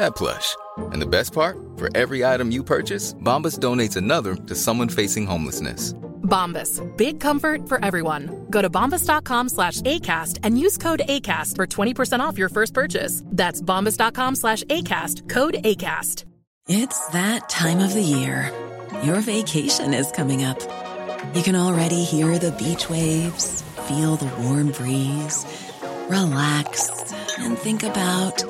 that plush. And the best part, for every item you purchase, Bombas donates another to someone facing homelessness. Bombas. Big comfort for everyone. Go to bombas.com slash ACAST and use code ACAST for 20% off your first purchase. That's bombas.com slash ACAST. Code ACAST. It's that time of the year. Your vacation is coming up. You can already hear the beach waves, feel the warm breeze, relax, and think about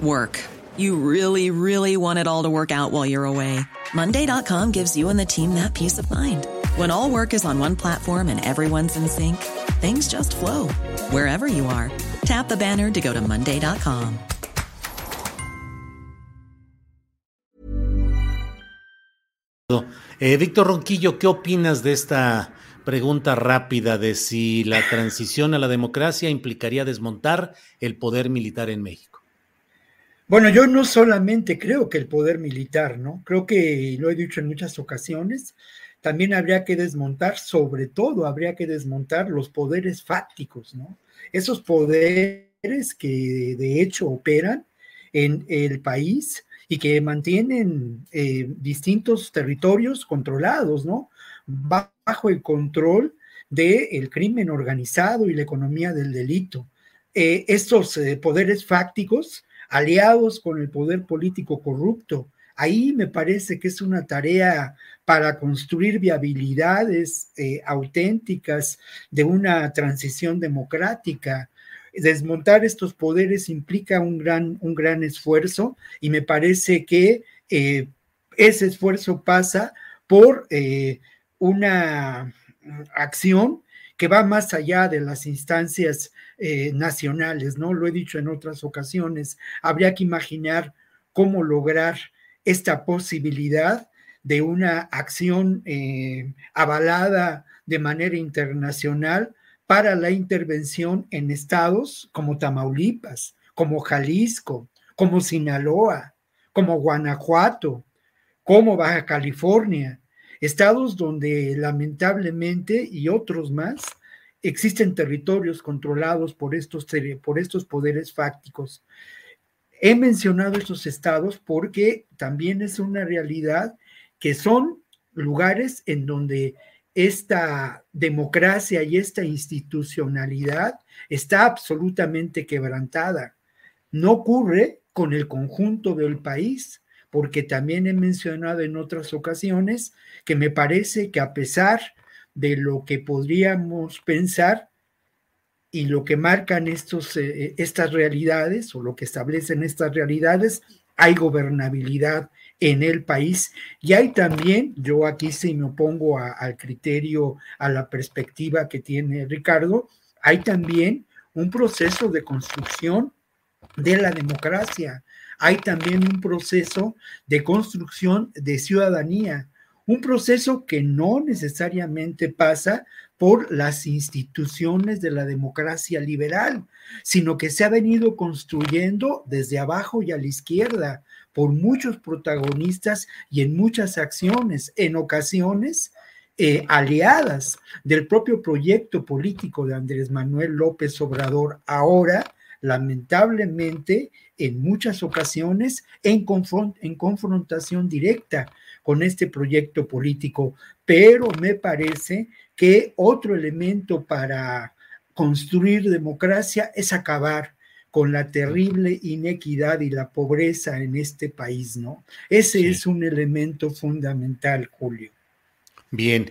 work. You really, really want it all to work out while you're away. Monday.com gives you and the team that peace of mind. When all work is on one platform and everyone's in sync, things just flow wherever you are. Tap the banner to go to Monday.com. Eh, Víctor Ronquillo, ¿qué opinas de esta pregunta rápida de si la transición a la democracia implicaría desmontar el poder militar en México? Bueno, yo no solamente creo que el poder militar, ¿no? Creo que, lo he dicho en muchas ocasiones, también habría que desmontar, sobre todo habría que desmontar los poderes fácticos, ¿no? Esos poderes que de hecho operan en el país y que mantienen eh, distintos territorios controlados, ¿no? Bajo el control del crimen organizado y la economía del delito. Eh, estos eh, poderes fácticos, aliados con el poder político corrupto, ahí me parece que es una tarea para construir viabilidades eh, auténticas de una transición democrática. Desmontar estos poderes implica un gran, un gran esfuerzo y me parece que eh, ese esfuerzo pasa por eh, una acción que va más allá de las instancias eh, nacionales, ¿no? Lo he dicho en otras ocasiones. Habría que imaginar cómo lograr esta posibilidad de una acción eh, avalada de manera internacional para la intervención en estados como Tamaulipas, como Jalisco, como Sinaloa, como Guanajuato, como Baja California, estados donde lamentablemente y otros más existen territorios controlados por estos, por estos poderes fácticos. He mencionado estos estados porque también es una realidad que son lugares en donde esta democracia y esta institucionalidad está absolutamente quebrantada. No ocurre con el conjunto del país, porque también he mencionado en otras ocasiones que me parece que a pesar de lo que podríamos pensar y lo que marcan estos, eh, estas realidades o lo que establecen estas realidades, hay gobernabilidad en el país. Y hay también, yo aquí sí me opongo al criterio, a la perspectiva que tiene Ricardo, hay también un proceso de construcción de la democracia, hay también un proceso de construcción de ciudadanía, un proceso que no necesariamente pasa por las instituciones de la democracia liberal, sino que se ha venido construyendo desde abajo y a la izquierda por muchos protagonistas y en muchas acciones, en ocasiones eh, aliadas del propio proyecto político de Andrés Manuel López Obrador, ahora lamentablemente en muchas ocasiones en, en confrontación directa con este proyecto político, pero me parece que otro elemento para construir democracia es acabar con la terrible inequidad y la pobreza en este país, ¿no? Ese sí. es un elemento fundamental, Julio. Bien.